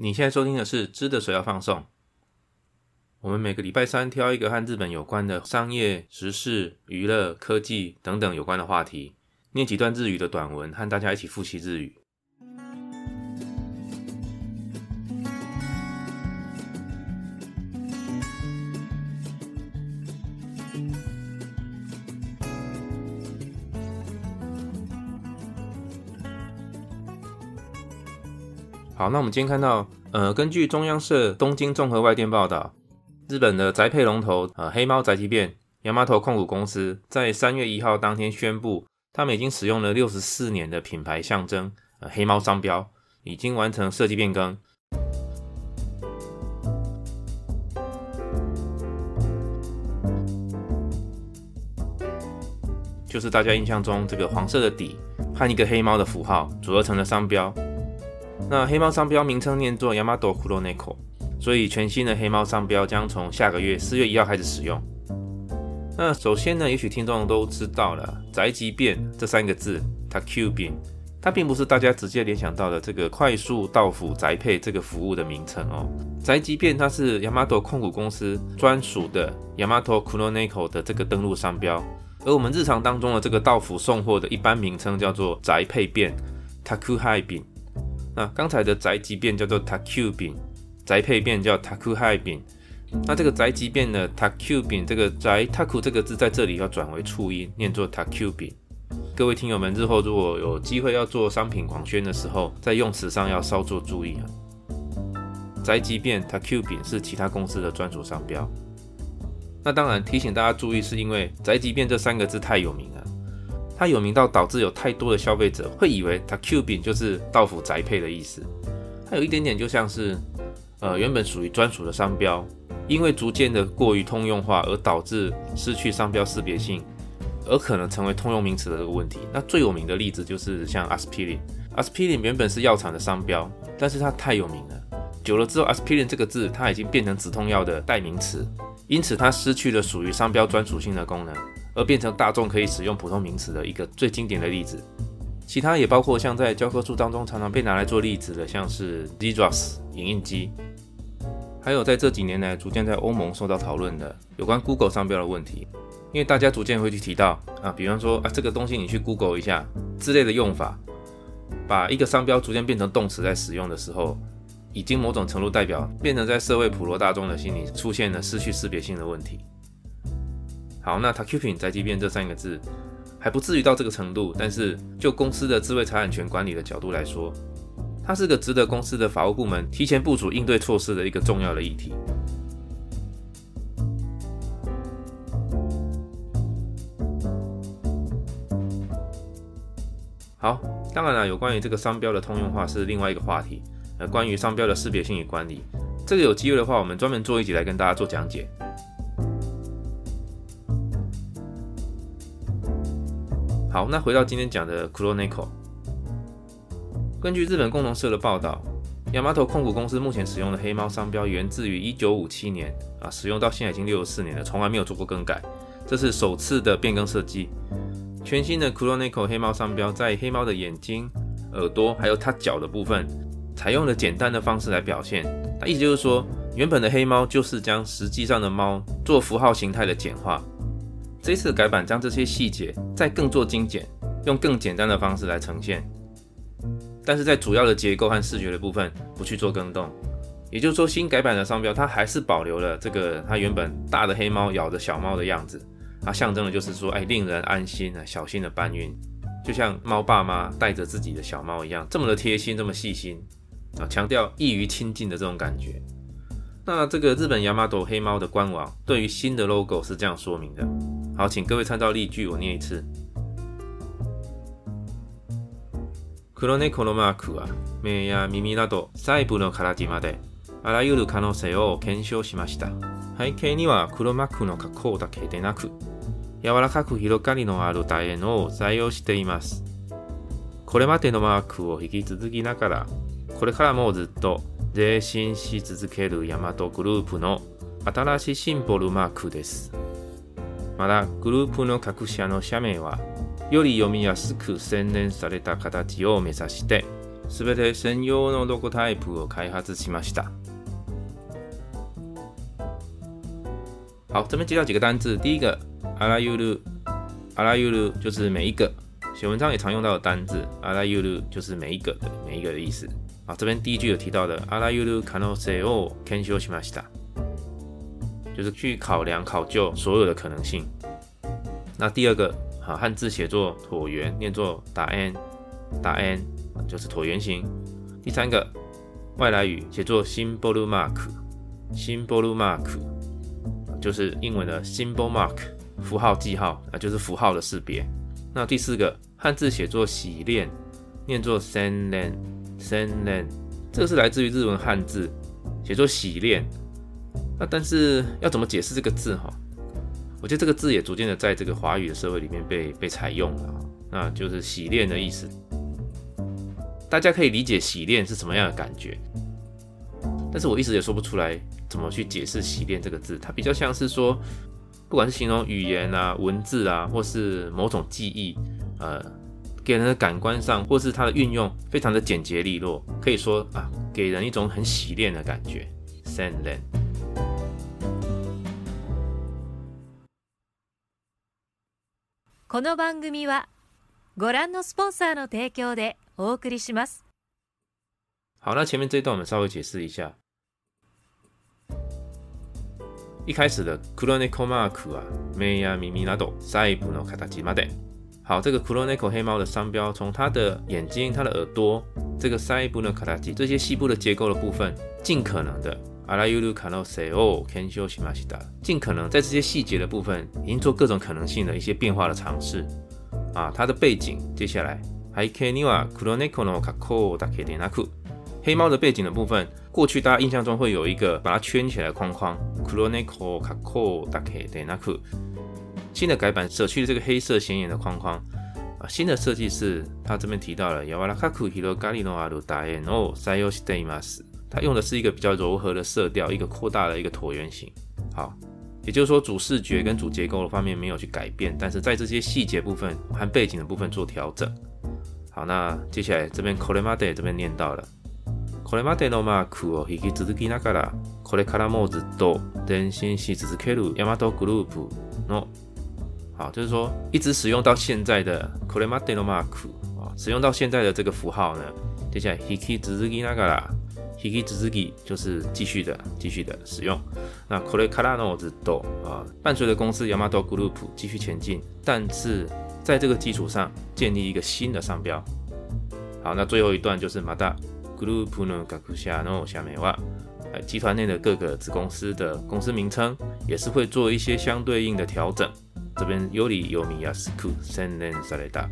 你现在收听的是《知的水要放送》。我们每个礼拜三挑一个和日本有关的商业、时事、娱乐、科技等等有关的话题，念几段日语的短文，和大家一起复习日语。好，那我们今天看到，呃，根据中央社东京综合外电报道，日本的宅配龙头，呃，黑猫宅急便、亚麻头控股公司在三月一号当天宣布，他们已经使用了六十四年的品牌象征，呃，黑猫商标，已经完成设计变更，就是大家印象中这个黄色的底和一个黑猫的符号组合成的商标。那黑猫商标名称念作 Yamato Kuroneko，所以全新的黑猫商标将从下个月四月一号开始使用。那首先呢，也许听众都知道了“宅急便”这三个字 Takubi，它并不是大家直接联想到的这个快速到府宅配这个服务的名称哦。宅急便它是 Yamato 控股公司专属的 Yamato Kuroneko 的这个登录商标，而我们日常当中的这个到府送货的一般名称叫做宅配便 （Takuhai 便。那刚才的宅急便叫做 taku 饼宅配便叫 taku hai 饼。那这个宅急便的 Takubin，这个宅 Taku 这个字在这里要转为促音，念作 taku 饼。各位听友们，日后如果有机会要做商品广宣的时候，在用词上要稍作注意啊。宅急便 taku 饼是其他公司的专属商标。那当然提醒大家注意，是因为宅急便这三个字太有名了。它有名到导致有太多的消费者会以为它 Q 饼就是到府宅配的意思，它有一点点就像是，呃，原本属于专属的商标，因为逐渐的过于通用化而导致失去商标识别性，而可能成为通用名词的这个问题。那最有名的例子就是像 Aspirin，Aspirin 原本是药厂的商标，但是它太有名了，久了之后 Aspirin 这个字它已经变成止痛药的代名词，因此它失去了属于商标专属性的功能。而变成大众可以使用普通名词的一个最经典的例子，其他也包括像在教科书当中常常被拿来做例子的，像是 Zros 影印机，还有在这几年来逐渐在欧盟受到讨论的有关 Google 商标的问题，因为大家逐渐会去提到啊，比方说啊这个东西你去 Google 一下之类的用法，把一个商标逐渐变成动词在使用的时候，已经某种程度代表变成在社会普罗大众的心里出现了失去识别性的问题。好，那 Takupin 宅急便这三个字还不至于到这个程度，但是就公司的智慧财产权管理的角度来说，它是个值得公司的法务部门提前部署应对措施的一个重要的议题。好，当然了，有关于这个商标的通用化是另外一个话题，呃，关于商标的识别性与管理，这个有机会的话，我们专门做一集来跟大家做讲解。好，那回到今天讲的 k u r o n e k o 根据日本共同社的报道，亚麻头控股公司目前使用的黑猫商标源自于1957年啊，使用到现在已经六十四年了，从来没有做过更改，这是首次的变更设计。全新的 k u r o n e k o 黑猫商标在黑猫的眼睛、耳朵还有它脚的部分，采用了简单的方式来表现。那意思就是说，原本的黑猫就是将实际上的猫做符号形态的简化。这次改版将这些细节再更做精简，用更简单的方式来呈现，但是在主要的结构和视觉的部分不去做更动。也就是说，新改版的商标它还是保留了这个它原本大的黑猫咬着小猫的样子，它象征的就是说，哎，令人安心啊，小心的搬运，就像猫爸妈带着自己的小猫一样，这么的贴心，这么细心啊，强调易于亲近的这种感觉。那这个日本亚麻朵黑猫的官网对于新的 logo 是这样说明的。好，请各位参照例句，我念一次。黒猫のマークは目や耳など細部の形まであらゆる可能性を検証しました。背景には黒幕の加工だけでなく、柔らかく広がりのある楕円を採用しています。これまでのマークを引き続きながら、これからもずっと前進し続けるヤマトグループの新しいシンボルマークです。またグループの各社の社名はより読みやすく洗練された形を目指してすべて専用のロゴタイプを開発しました。好，这边介绍几个单字。第一个，阿拉尤鲁，阿拉尤鲁就是每一个。写文章也常用到的单字，阿拉尤鲁就是每一个的每一个的意思。啊，这边第一句有提到的，阿拉尤鲁可能性を検証しました，就是去考量考究所有的可能性。那第二个，啊，汉字写作椭圆，念作打 n，打 n 就是椭圆形。第三个，外来语写作 symbol mark，symbol mark 就是英文的 symbol mark，符号记号啊，就是符号的识别。那第四个，汉字写作洗练，念作 senlen，senlen，这个是来自于日文汉字，写作洗练。那但是要怎么解释这个字哈？我觉得这个字也逐渐的在这个华语的社会里面被被采用了，那就是洗练的意思。大家可以理解洗练是什么样的感觉，但是我一直也说不出来怎么去解释洗练这个字，它比较像是说，不管是形容语言啊、文字啊，或是某种记忆，呃，给人的感官上，或是它的运用非常的简洁利落，可以说啊，给人一种很洗练的感觉。sanlan この番組はご覧のスポンサーの提供でお送りします。好，那前面这一段我们稍微解释一下。一开始的クロネコマークは目や耳など細部の形まで。好，这个クロネコ黑猫的商标，从它的眼睛、它的耳朵，这个細部の形这些细部的结构的部分，尽可能的。阿拉尤鲁卡诺塞哦，肯修西马西达，尽可能在这些细节的部分，已经做各种可能性的一些变化的尝试。啊，它的背景，接下来还可以尼瓦クロネコのカコダケデナク，黑猫的背景的部分，过去大家印象中会有一个把它圈起来的框框，クロネコカコダケデナク。新的改版舍去了这个黑色显眼的框框，啊，新的设计是，它这边提到了ヤワラカクヒロガリノアルダエノ採用しています。 它用的是一个比较柔和的色调，一个扩大的一个椭圆形。好，也就是说主视觉跟主结构的方面没有去改变，但是在这些细节部分和背景的部分做调整。好，那接下来这边 Koremade 这边念到了 Kolemade no maku o hiki tsuzuki nagara korekara mo zutto denshin shi tsuzukeru Yamato Group no。好，就是说一直使用到现在的 Kolemade no maku 啊，使用到现在的这个符号呢，接下来 hiki hiki zuzuki 就是继续的、继续的使用。那 kore karano 是 do 啊，伴随着公司 Yamato Group 继续前进，但是在这个基础上建立一个新的商标。好，那最后一段就是 mada group no gakusha no 下面话，哎，集团内的各个子公司的公司名称也是会做一些相对应的调整。这边 yori yomi yasuku senen saleda，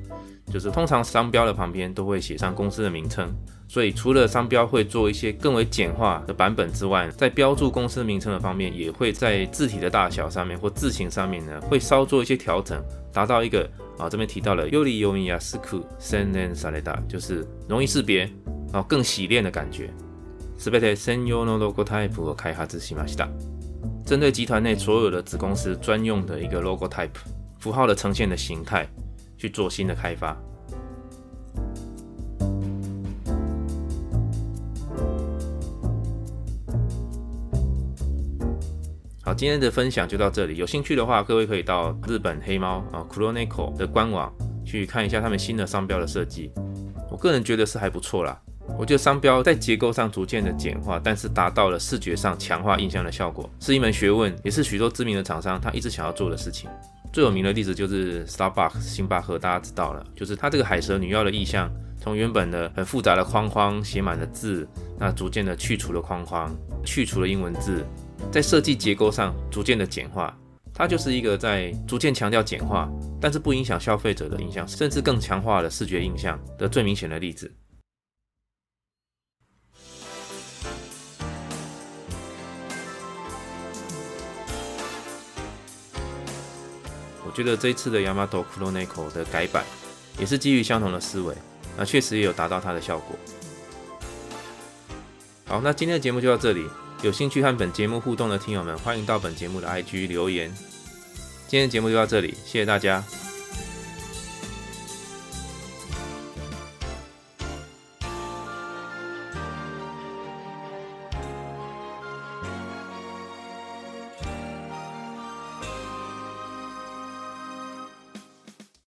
就是通常商标的旁边都会写上公司的名称。所以，除了商标会做一些更为简化的版本之外，在标注公司名称的方面，也会在字体的大小上面或字形上面呢，会稍做一些调整，达到一个啊这边提到了优利优米亚斯库森恩萨雷达，就是容易识别啊更洗练的感觉。すべて専用のロゴタイプを開発しました。 针对集团内所有的子公司专用的一个 logo type 符号的呈现的形态去做新的开发。好，今天的分享就到这里。有兴趣的话，各位可以到日本黑猫啊 c r o n i c o 的官网去看一下他们新的商标的设计。我个人觉得是还不错啦。我觉得商标在结构上逐渐的简化，但是达到了视觉上强化印象的效果，是一门学问，也是许多知名的厂商他一直想要做的事情。最有名的例子就是 Starbucks 星巴克，大家知道了，就是它这个海蛇女妖的意象，从原本的很复杂的框框写满了字，那逐渐的去除了框框，去除了英文字。在设计结构上逐渐的简化，它就是一个在逐渐强调简化，但是不影响消费者的印象，甚至更强化了视觉印象的最明显的例子。觉得这一次的 Yamato k u r o n e k o 的改版也是基于相同的思维，那确实也有达到它的效果。好，那今天的节目就到这里。有兴趣和本节目互动的听友们，欢迎到本节目的 IG 留言。今天的节目就到这里，谢谢大家。